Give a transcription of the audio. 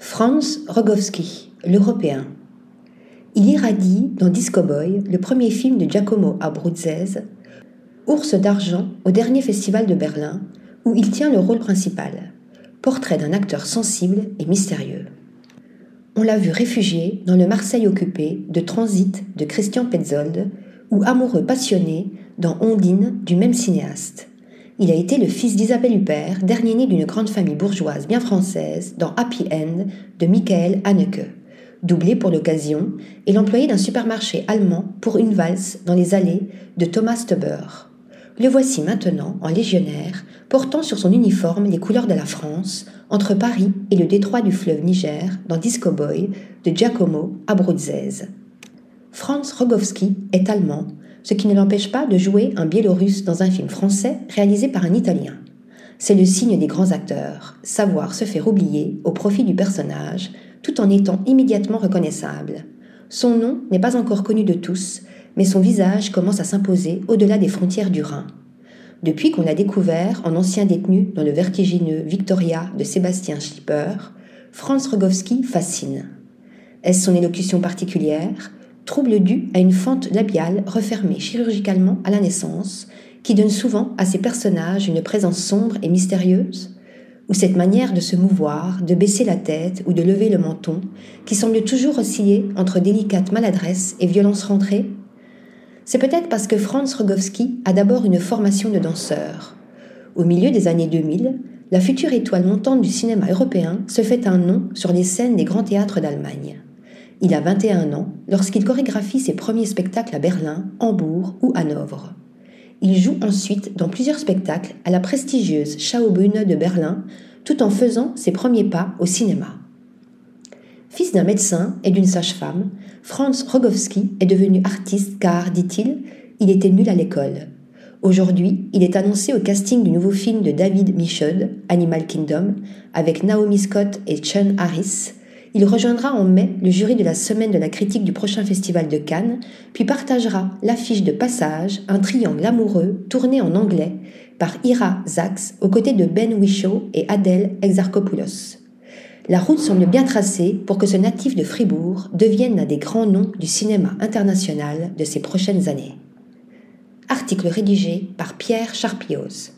Franz Rogowski, l'Européen. Il irradie dans Disco Boy, le premier film de Giacomo Abruzzese, Ours d'argent au dernier festival de Berlin, où il tient le rôle principal. Portrait d'un acteur sensible et mystérieux. On l'a vu réfugié dans le Marseille occupé de Transit de Christian Petzold, ou amoureux passionné dans Ondine du même cinéaste. Il a été le fils d'Isabelle Huppert, dernier né d'une grande famille bourgeoise bien française, dans Happy End de Michael Haneke. Doublé pour l'occasion, et l'employé d'un supermarché allemand pour une valse dans les allées de Thomas Teuber. Le voici maintenant en légionnaire, portant sur son uniforme les couleurs de la France, entre Paris et le détroit du fleuve Niger, dans Disco Boy de Giacomo Abruzzese. Franz Rogowski est allemand, ce qui ne l'empêche pas de jouer un Biélorusse dans un film français réalisé par un Italien. C'est le signe des grands acteurs, savoir se faire oublier au profit du personnage, tout en étant immédiatement reconnaissable. Son nom n'est pas encore connu de tous, mais son visage commence à s'imposer au-delà des frontières du Rhin. Depuis qu'on l'a découvert en ancien détenu dans le vertigineux Victoria de Sébastien Schlipper, Franz Rogowski fascine. Est-ce son élocution particulière trouble dû à une fente labiale refermée chirurgicalement à la naissance, qui donne souvent à ces personnages une présence sombre et mystérieuse Ou cette manière de se mouvoir, de baisser la tête ou de lever le menton, qui semble toujours osciller entre délicate maladresse et violence rentrée C'est peut-être parce que Franz Rogowski a d'abord une formation de danseur. Au milieu des années 2000, la future étoile montante du cinéma européen se fait un nom sur les scènes des grands théâtres d'Allemagne. Il a 21 ans lorsqu'il chorégraphie ses premiers spectacles à Berlin, Hambourg ou Hanovre. Il joue ensuite dans plusieurs spectacles à la prestigieuse Schaubühne de Berlin, tout en faisant ses premiers pas au cinéma. Fils d'un médecin et d'une sage-femme, Franz Rogowski est devenu artiste car, dit-il, il était nul à l'école. Aujourd'hui, il est annoncé au casting du nouveau film de David Michaud, Animal Kingdom, avec Naomi Scott et Chun Harris, il rejoindra en mai le jury de la semaine de la critique du prochain festival de Cannes, puis partagera l'affiche de passage, un triangle amoureux tourné en anglais par Ira Zax aux côtés de Ben Whishaw et Adèle Exarchopoulos. La route semble bien tracée pour que ce natif de Fribourg devienne l'un des grands noms du cinéma international de ces prochaines années. Article rédigé par Pierre Charpioz.